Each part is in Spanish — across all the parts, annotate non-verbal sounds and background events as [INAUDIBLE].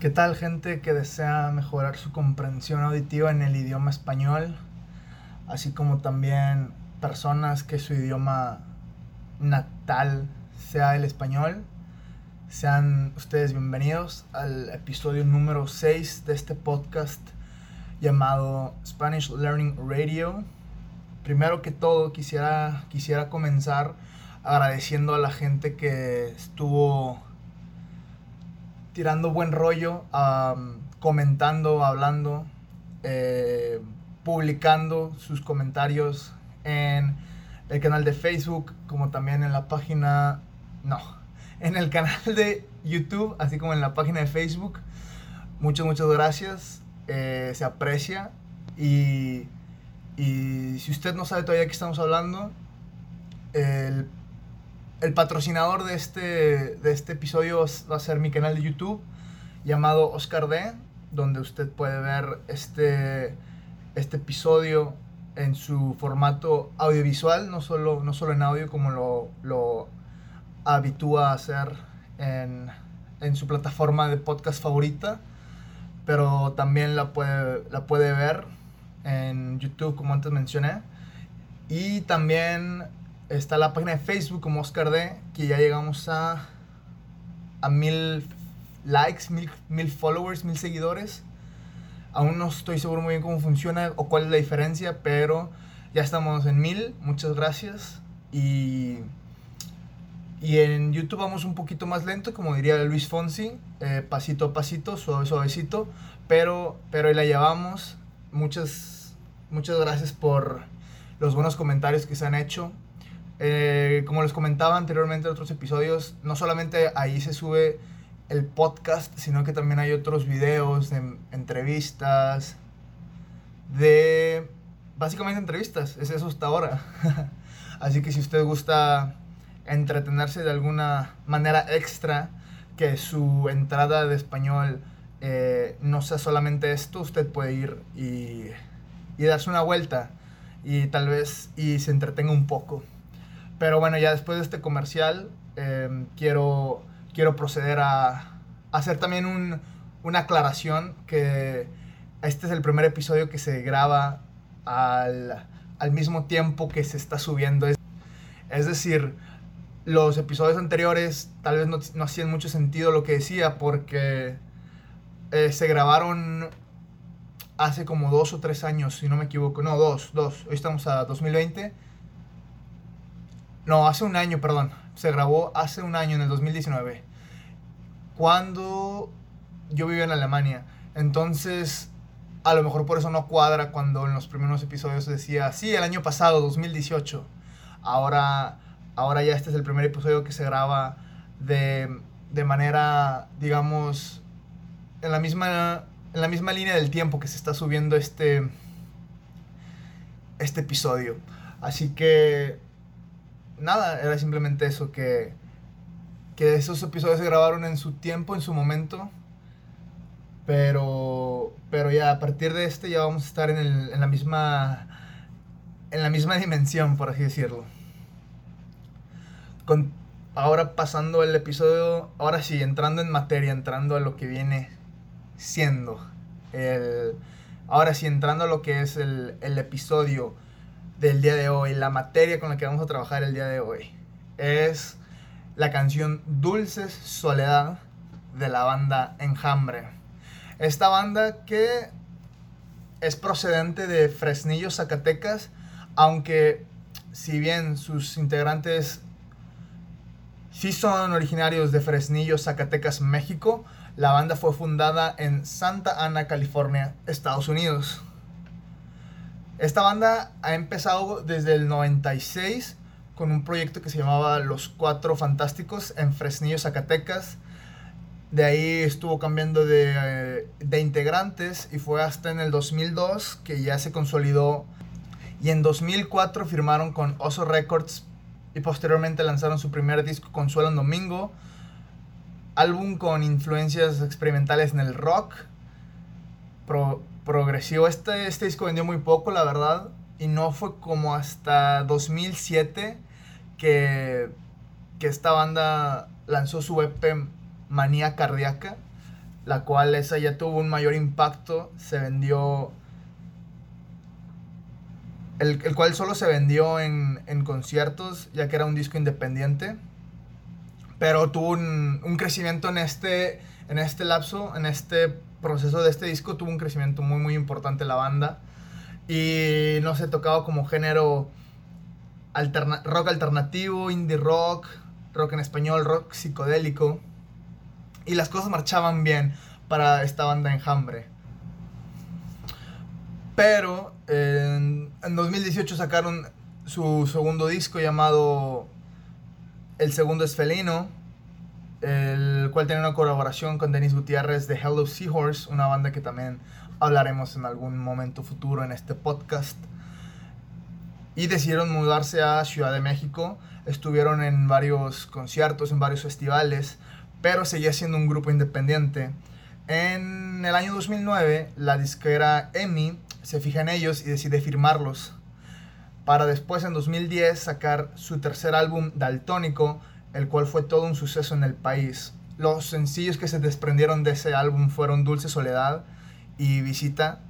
¿Qué tal gente que desea mejorar su comprensión auditiva en el idioma español? Así como también personas que su idioma natal sea el español. Sean ustedes bienvenidos al episodio número 6 de este podcast llamado Spanish Learning Radio. Primero que todo quisiera, quisiera comenzar agradeciendo a la gente que estuvo tirando buen rollo, comentando, hablando, eh, publicando sus comentarios en el canal de Facebook, como también en la página, no, [LAUGHS] en el canal de YouTube, así como en la página de Facebook. Muchas, muchas gracias. Eh, se aprecia. Y, y si usted no sabe todavía de qué estamos hablando, el el patrocinador de este, de este episodio va a ser mi canal de YouTube llamado Oscar D, donde usted puede ver este, este episodio en su formato audiovisual, no solo, no solo en audio como lo, lo habitúa a hacer en, en, su plataforma de podcast favorita, pero también la puede, la puede ver en YouTube como antes mencioné. Y también Está la página de Facebook como Oscar D, que ya llegamos a, a mil likes, mil, mil followers, mil seguidores. Aún no estoy seguro muy bien cómo funciona o cuál es la diferencia, pero ya estamos en mil. Muchas gracias. Y, y en YouTube vamos un poquito más lento, como diría Luis Fonsi, eh, pasito a pasito, suave, suavecito, pero, pero ahí la llevamos. Muchas, muchas gracias por los buenos comentarios que se han hecho. Eh, como les comentaba anteriormente en otros episodios, no solamente ahí se sube el podcast, sino que también hay otros videos de entrevistas, de básicamente entrevistas, es eso hasta ahora. [LAUGHS] Así que si usted gusta entretenerse de alguna manera extra, que su entrada de español eh, no sea solamente esto, usted puede ir y, y darse una vuelta y tal vez y se entretenga un poco. Pero bueno, ya después de este comercial, em, quiero, quiero proceder a, hacer también un, una aclaración que este es el primer episodio que se graba al, al mismo tiempo que se está subiendo. Es, decir, los episodios anteriores tal vez no, no, hacían mucho sentido lo que decía porque eh, se grabaron hace como dos o tres años, si no me equivoco. No, dos, dos. Hoy estamos a 2020 no, hace un año, perdón. Se grabó hace un año, en el 2019. Cuando yo vivía en Alemania. Entonces, a lo mejor por eso no cuadra cuando en los primeros episodios decía, sí, el año pasado, 2018. Ahora, ahora ya este es el primer episodio que se graba de, de manera, digamos, en la misma en la misma línea del tiempo que se está subiendo este este episodio. Así que nada, era simplemente eso, que, que esos episodios se grabaron en su tiempo, en su momento, pero, pero ya a partir de este ya vamos a estar en, el, en, la misma en la misma dimensión, por así decirlo. Con, ahora pasando el episodio, ahora sí, entrando en materia, entrando a lo que viene siendo. El, ahora sí, entrando a lo que es el, el episodio del día de hoy, la materia con la que vamos a trabajar el día de hoy, es la canción Dulces Soledad de la banda Enjambre. Esta banda que es procedente de Fresnillo, Zacatecas, aunque si bien sus integrantes sí son originarios de Fresnillo, Zacatecas, México, la banda fue fundada en Santa Ana, California, Estados Unidos. Esta banda ha empezado desde el 96 con un proyecto que se llamaba Los Cuatro Fantásticos en Fresnillo, Zacatecas. De ahí estuvo cambiando de, eh, de, integrantes y fue hasta en el 2002 que ya se consolidó. Y en 2004 firmaron con Oso Records y posteriormente lanzaron su primer disco Consuelo en Domingo. Álbum con influencias experimentales en el rock. Progresivo. Este, este disco vendió muy poco, la verdad. Y no fue como hasta 2007 que, que esta banda lanzó su EP Manía Cardíaca. la cual esa ya tuvo un mayor impacto, se vendió, el, el cual solo se vendió en, en, conciertos, ya que era un disco independiente, pero tuvo un, un crecimiento en este, en este lapso, en este proceso de este disco, tuvo un crecimiento muy, muy importante la banda. Y no sé, tocaba como género rock alternativo, indie rock, rock en español, rock psicodélico. Y las cosas marchaban bien para esta banda enjambre. Pero en, en 2018 sacaron su segundo disco llamado El segundo es felino, el cual tiene una colaboración con Denis Gutiérrez de Hello Seahorse, una banda que también hablaremos en algún momento futuro en este podcast. Y decidieron mudarse a Ciudad de México, estuvieron en varios conciertos, en varios festivales, pero seguía siendo un grupo independiente. En el año 2009, la disquera EMI se fija en ellos y decide firmarlos, para después en 2010 sacar su tercer álbum Daltónico, el cual fue todo un suceso en el país. Los sencillos que se desprendieron de ese álbum fueron Dulce Soledad y Visita,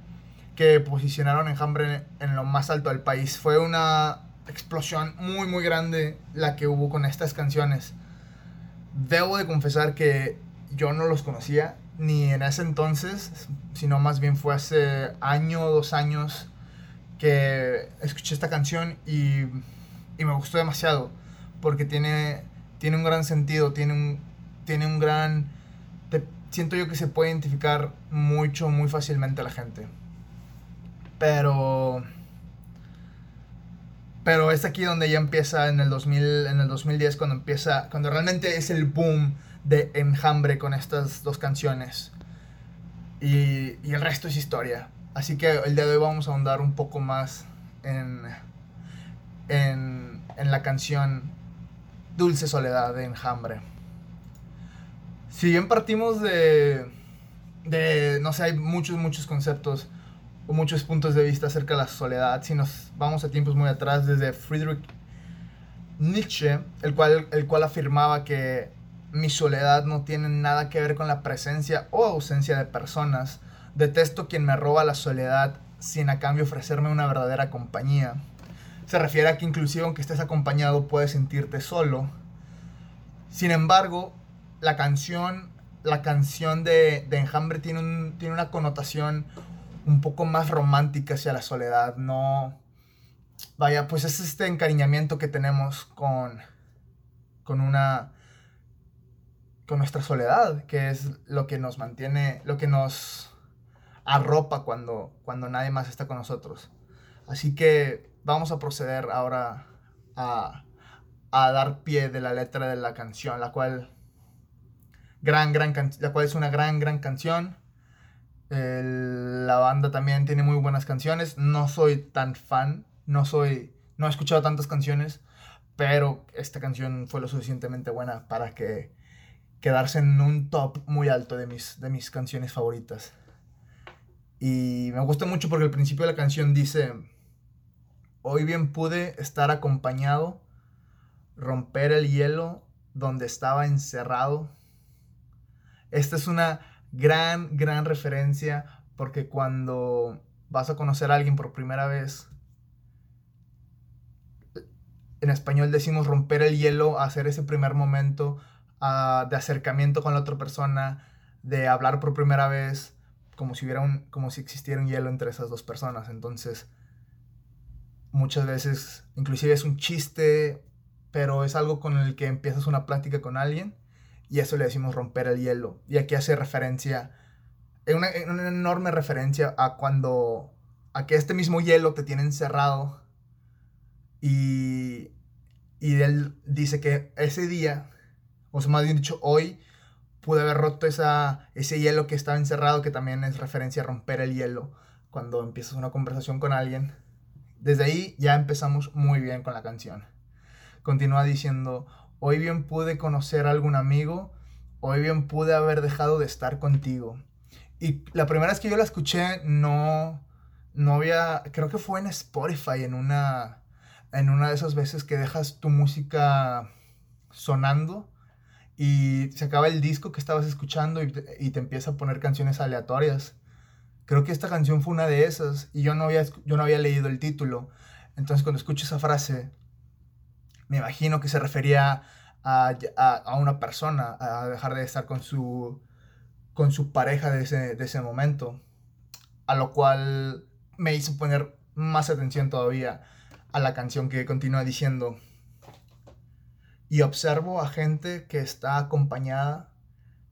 que posicionaron Enjambre en lo más alto del país. Fue una explosión muy muy grande la que hubo con estas canciones. Debo de confesar que yo no los conocía ni en ese entonces, sino más bien fue hace año o dos años que escuché esta canción y, y me gustó demasiado porque tiene tiene un gran sentido, tiene un, tiene un gran... siento yo que se puede identificar mucho, muy fácilmente a la gente. Pero... Pero es aquí donde ya empieza en el, 2000, en el 2010, cuando empieza, cuando realmente es el boom de Enjambre con estas dos canciones. Y, y el resto es historia. Así que el día de hoy vamos a ahondar un poco más en, en, en la canción Dulce Soledad de Enjambre. Si bien partimos de, de, no sé, hay muchos, muchos conceptos o muchos puntos de vista acerca de la soledad, si nos vamos a tiempos muy atrás, desde Friedrich Nietzsche, el cual, el cual afirmaba que mi soledad no tiene nada que ver con la presencia o ausencia de personas. Detesto quien me roba la soledad sin a cambio ofrecerme una verdadera compañía se refiere a que inclusive aunque estés acompañado puedes sentirte solo. Sin embargo, la canción, la canción de, de Enjambre tiene, un, tiene una connotación un poco más romántica hacia la soledad. No, vaya, pues es este encariñamiento que tenemos con, con una, con nuestra soledad, que es lo que nos mantiene, lo que nos arropa cuando, cuando nadie más está con nosotros. Así que vamos a proceder ahora a, dar pie de la letra de la canción, la cual, gran, gran la cual es una gran, gran canción. la banda también tiene muy buenas canciones. No soy tan fan, no soy, no he escuchado tantas canciones, pero esta canción fue lo suficientemente buena para que quedarse en un top muy alto de mis, de mis canciones favoritas. Y me gusta mucho porque el principio de la canción dice Hoy bien pude estar acompañado, romper el hielo donde estaba encerrado. Esta es una gran, gran referencia porque cuando vas a conocer a alguien por primera vez, en español decimos romper el hielo, hacer ese primer momento uh, de acercamiento con la otra persona, de hablar por primera vez, como si hubiera un, como si existiera un hielo entre esas dos personas. Entonces, muchas veces, inclusive es un chiste, pero es algo con el que empiezas una plática con alguien y eso le decimos romper el hielo. Y aquí hace referencia, una, una enorme referencia a cuando, a que este mismo hielo te tiene encerrado y, y él dice que ese día, o sea, más bien dicho, hoy, pude haber roto esa, ese hielo que estaba encerrado, que también es referencia a romper el hielo cuando empiezas una conversación con alguien desde ahí ya empezamos muy bien con la canción. Continúa diciendo, hoy bien pude conocer a algún amigo, hoy bien pude haber dejado de estar contigo. Y la primera vez que yo la escuché no, no había, creo que fue en Spotify, en una, en una de esas veces que dejas tu música sonando y se acaba el disco que estabas escuchando y te, y te empieza a poner canciones aleatorias. Creo que esta canción fue una de esas y yo no había, yo no había leído el título. Entonces cuando escucho esa frase, me imagino que se refería a, a, a una persona, a dejar de estar con su, con su pareja de ese, de ese momento. A lo cual me hizo poner más atención todavía a la canción que continúa diciendo y observo a gente que está acompañada,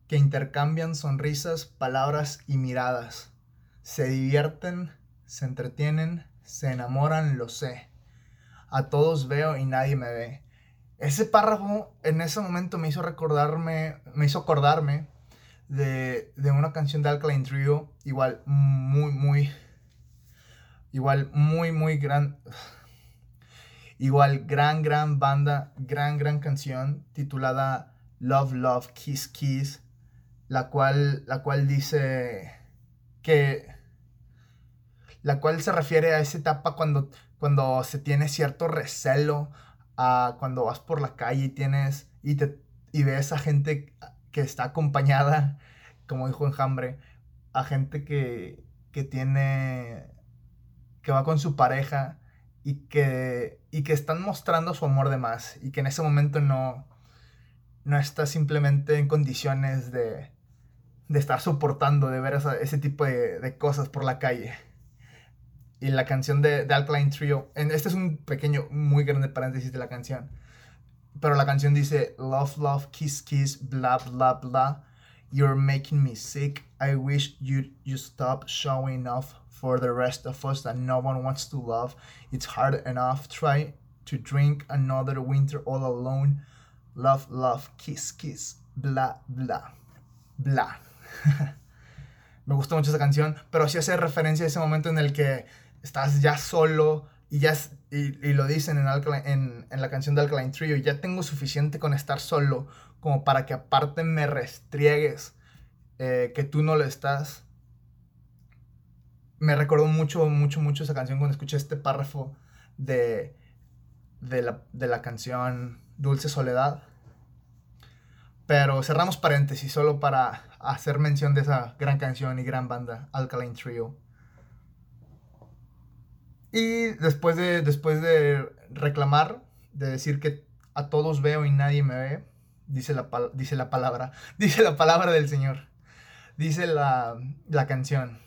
que intercambian sonrisas, palabras y miradas. Se divierten, se entretienen, se enamoran, lo sé. A todos veo y nadie me ve. Ese párrafo en ese momento me hizo recordarme, me hizo acordarme de, de una canción de Alkaline Trio, igual muy, muy, igual muy, muy gran Igual, gran, gran banda, gran, gran canción titulada Love, Love, Kiss, Kiss, la cual, la cual dice que, la cual se refiere a esa etapa cuando, cuando se tiene cierto recelo, a cuando vas por la calle y tienes, y, te, y ves a gente que está acompañada, como dijo Enjambre, a gente que, que tiene, que va con su pareja y que, y que están mostrando su amor de más y que en ese momento no, no está simplemente en condiciones de, de estar soportando, de ver ese tipo de, de, cosas por la calle. Y la canción de, de Alkaline Trio, este es un pequeño, muy grande paréntesis de la canción, pero la canción dice, Love, love, kiss, kiss, bla, bla, bla, you're making me sick, I wish you'd you stop showing off for the rest of us that no one wants to love. It's hard enough. Try to drink another winter all alone. Love, love, kiss, kiss, bla, bla, bla. [LAUGHS] Me gustó mucho esa canción, pero sí hace referencia a ese momento en el que estás ya solo y ya y, lo dicen en, en, en, la canción de Alkaline Trio, ya tengo suficiente con estar solo como para que aparte me restriegues eh, que tú no lo estás me recordó mucho, mucho, mucho esa canción cuando escuché este párrafo de, de, la, de la canción Dulce Soledad. Pero cerramos paréntesis solo para hacer mención de esa gran canción y gran banda, Alkaline Trio. Y después de, después de reclamar, de decir que a todos veo y nadie me ve, dice la, dice la palabra, [LAUGHS] dice la palabra del Señor, dice la, la canción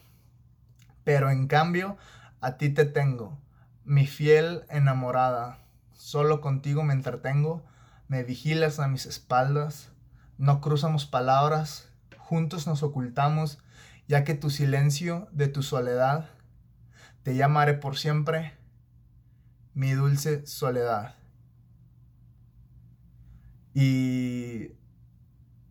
pero en cambio a ti te tengo, mi fiel enamorada. Solo contigo me entretengo, me vigilas a mis espaldas, no cruzamos palabras, juntos nos ocultamos, ya que tu silencio de tu soledad, te llamaré por siempre, mi dulce soledad. Y,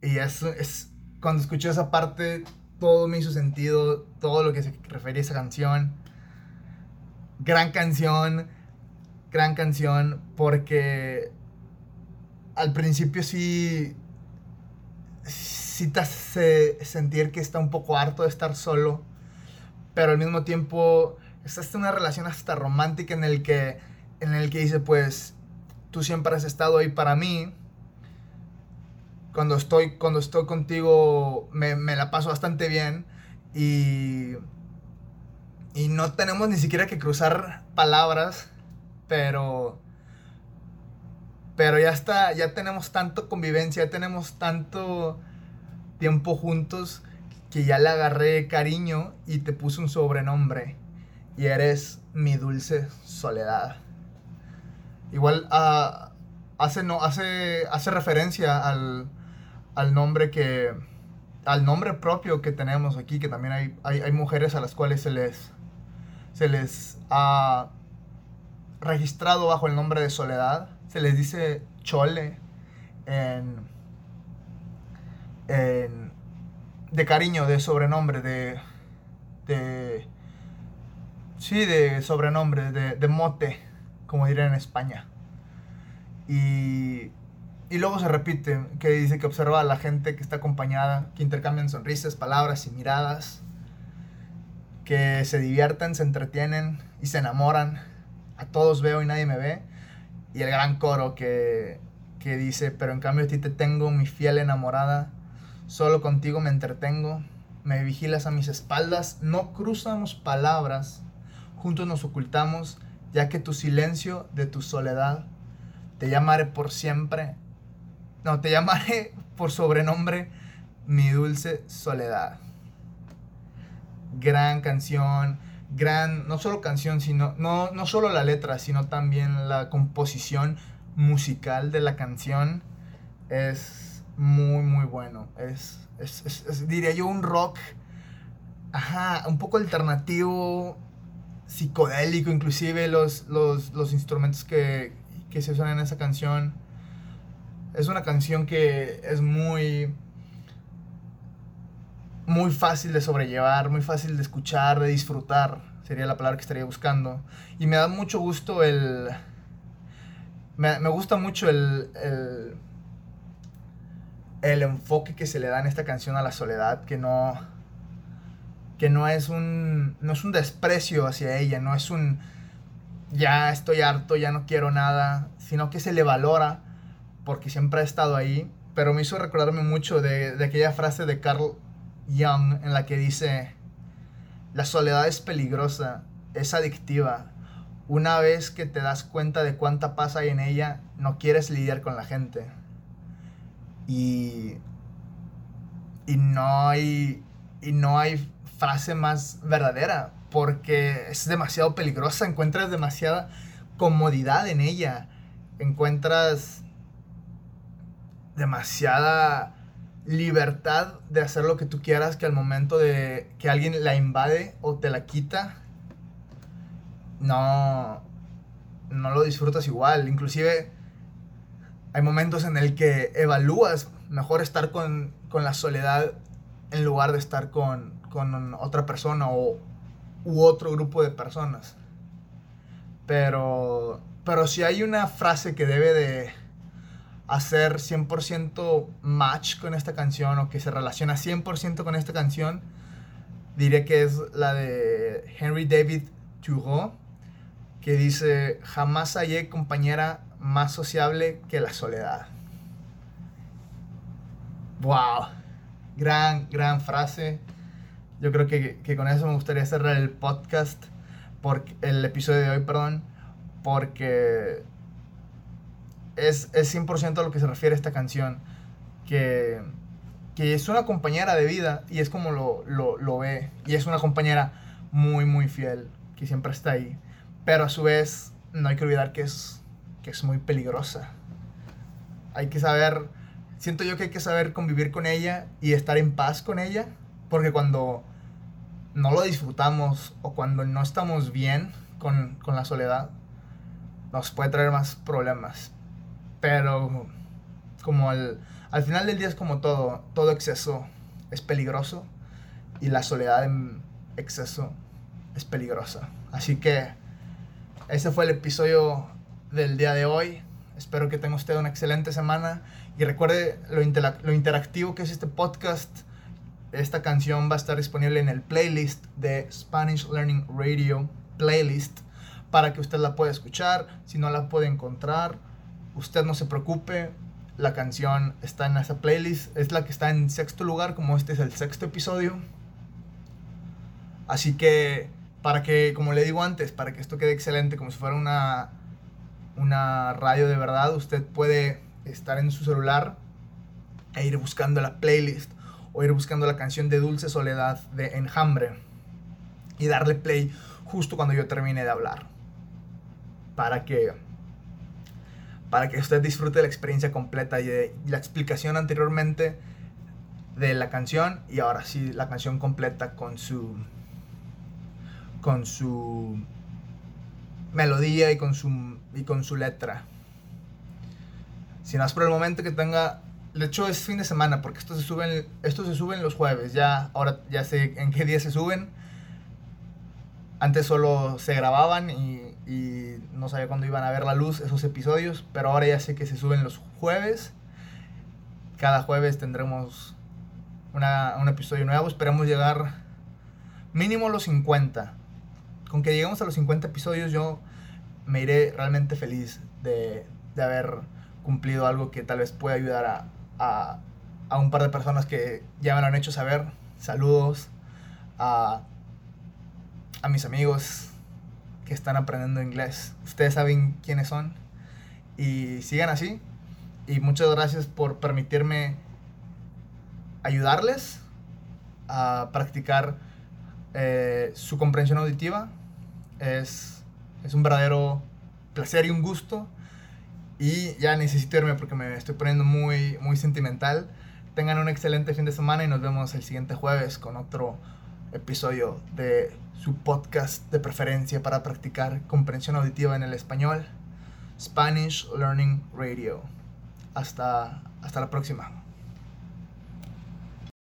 y eso es, cuando escuché esa parte, todo me hizo sentido, todo lo que se refería a esa canción. Gran canción, gran canción, porque al principio sí, sí te hace sentir que está un poco harto de estar solo, pero al mismo tiempo estás en una relación hasta romántica en el que, en el que dice, pues, tú siempre has estado ahí para mí, cuando estoy, cuando estoy contigo me, me la paso bastante bien. Y, y no tenemos ni siquiera que cruzar palabras, pero, pero ya está, ya tenemos tanto convivencia, ya tenemos tanto tiempo juntos que ya le agarré cariño y te puse un sobrenombre y eres mi dulce soledad. Igual uh, hace, no, hace, hace referencia al, al nombre que al nombre propio que tenemos aquí, que también hay, hay, mujeres a las cuales se les, se les ha registrado bajo el nombre de Soledad. Se les dice Chole en, en de cariño, de sobrenombre, de, de sí, de sobrenombre, de, de mote, como dirían en España. Y y luego se repite, que dice que observa a la gente que está acompañada, que intercambian sonrisas, palabras y miradas, que se divierten, se entretienen y se enamoran. A todos veo y nadie me ve. Y el gran coro que, que dice, pero en cambio a ti te tengo, mi fiel enamorada, solo contigo me entretengo, me vigilas a mis espaldas, no cruzamos palabras, juntos nos ocultamos, ya que tu silencio de tu soledad, te llamaré por siempre, no, te llamaré [LAUGHS] por sobrenombre, mi dulce soledad. Gran canción, gran, no solo canción, sino, no, no solo la letra, sino también la composición musical de la canción es muy, muy bueno. Es, es, diría yo, un rock, ajá, un poco alternativo, psicodélico, inclusive los, los, los instrumentos que, que se usan en esa canción. Es una canción que es muy muy fácil de sobrellevar, muy fácil de escuchar, de disfrutar, sería la palabra que estaría buscando. Y me da mucho gusto el... Me, gusta mucho el, el, el, enfoque que se le da en esta canción a la soledad, que no... Que no es un... No es un desprecio hacia ella, no es un... Ya estoy harto, ya no quiero nada, sino que se le valora porque siempre ha estado ahí. Pero me hizo recordarme mucho de, aquella frase de Carl Young en la que dice, la soledad es peligrosa, es adictiva. Una vez que te das cuenta de cuánta paz hay en ella, no quieres lidiar con la gente. Y, y, no, hay, y no hay frase más verdadera, porque es demasiado peligrosa, encuentras demasiada comodidad en ella, encuentras demasiada libertad de hacer lo que tú quieras que al momento de que alguien la invade o te la quita, no, no lo disfrutas igual. Inclusive hay momentos en el que evalúas mejor estar con, la soledad en lugar de estar con, con otra persona o u otro grupo de personas. Pero, pero si hay una frase que debe de hacer 100% match con esta canción o que se relaciona 100% con esta canción, diré que es la de Henry David Thoreau, que dice, jamás hallé compañera más sociable que la soledad. ¡Wow! Gran, gran frase. Yo creo que, que con eso me gustaría cerrar el podcast, porque, el episodio de hoy, perdón, porque es, es 100% a lo que se refiere esta canción. Que, que, es una compañera de vida y es como lo, lo, lo, ve. Y es una compañera muy, muy fiel, que siempre está ahí. Pero a su vez, no hay que olvidar que es, que es muy peligrosa. Hay que saber, siento yo que hay que saber convivir con ella y estar en paz con ella. Porque cuando no lo disfrutamos o cuando no estamos bien con, con la soledad, nos puede traer más problemas. Pero como al, al final del día es como todo, todo exceso es peligroso y la soledad en exceso es peligrosa. Así que ese fue el episodio del día de hoy. Espero que tenga usted una excelente semana y recuerde lo, lo interactivo que es este podcast. Esta canción va a estar disponible en el playlist de Spanish Learning Radio playlist para que usted la pueda escuchar. Si no la puede encontrar, Usted no se preocupe, la canción está en esa playlist, es la que está en sexto lugar, como este es el sexto episodio. Así que, para que, como le digo antes, para que esto quede excelente, como si fuera una, una radio de verdad, usted puede estar en su celular e ir buscando la playlist o ir buscando la canción de Dulce Soledad de Enjambre y darle play justo cuando yo termine de hablar. Para que para que usted disfrute la experiencia completa y, de, la explicación anteriormente de la canción y ahora sí la canción completa con su con su melodía y con su y con su letra. Si no es por el momento que tenga de hecho es fin de semana porque esto se suben esto se suben los jueves, ya ahora ya sé en qué día se suben. Antes solo se grababan y no sabía cuándo iban a ver la luz esos episodios, pero ahora ya sé que se suben los jueves. Cada jueves tendremos una, un episodio nuevo. Esperamos llegar mínimo los 50. Con que lleguemos a los 50 episodios yo me iré realmente feliz de, de haber cumplido algo que tal vez pueda ayudar a, a, a un par de personas que ya me lo han hecho saber. Saludos a, a mis amigos que están aprendiendo inglés. Ustedes saben quiénes son. Y sigan así. Y muchas gracias por permitirme ayudarles a practicar eh, su comprensión auditiva. Es, es un verdadero placer y un gusto. Y ya necesito irme porque me estoy poniendo muy, muy sentimental. Tengan un excelente fin de semana y nos vemos el siguiente jueves con otro episodio de su podcast de preferencia para practicar comprensión auditiva en el español, Spanish Learning Radio. Hasta, hasta la próxima.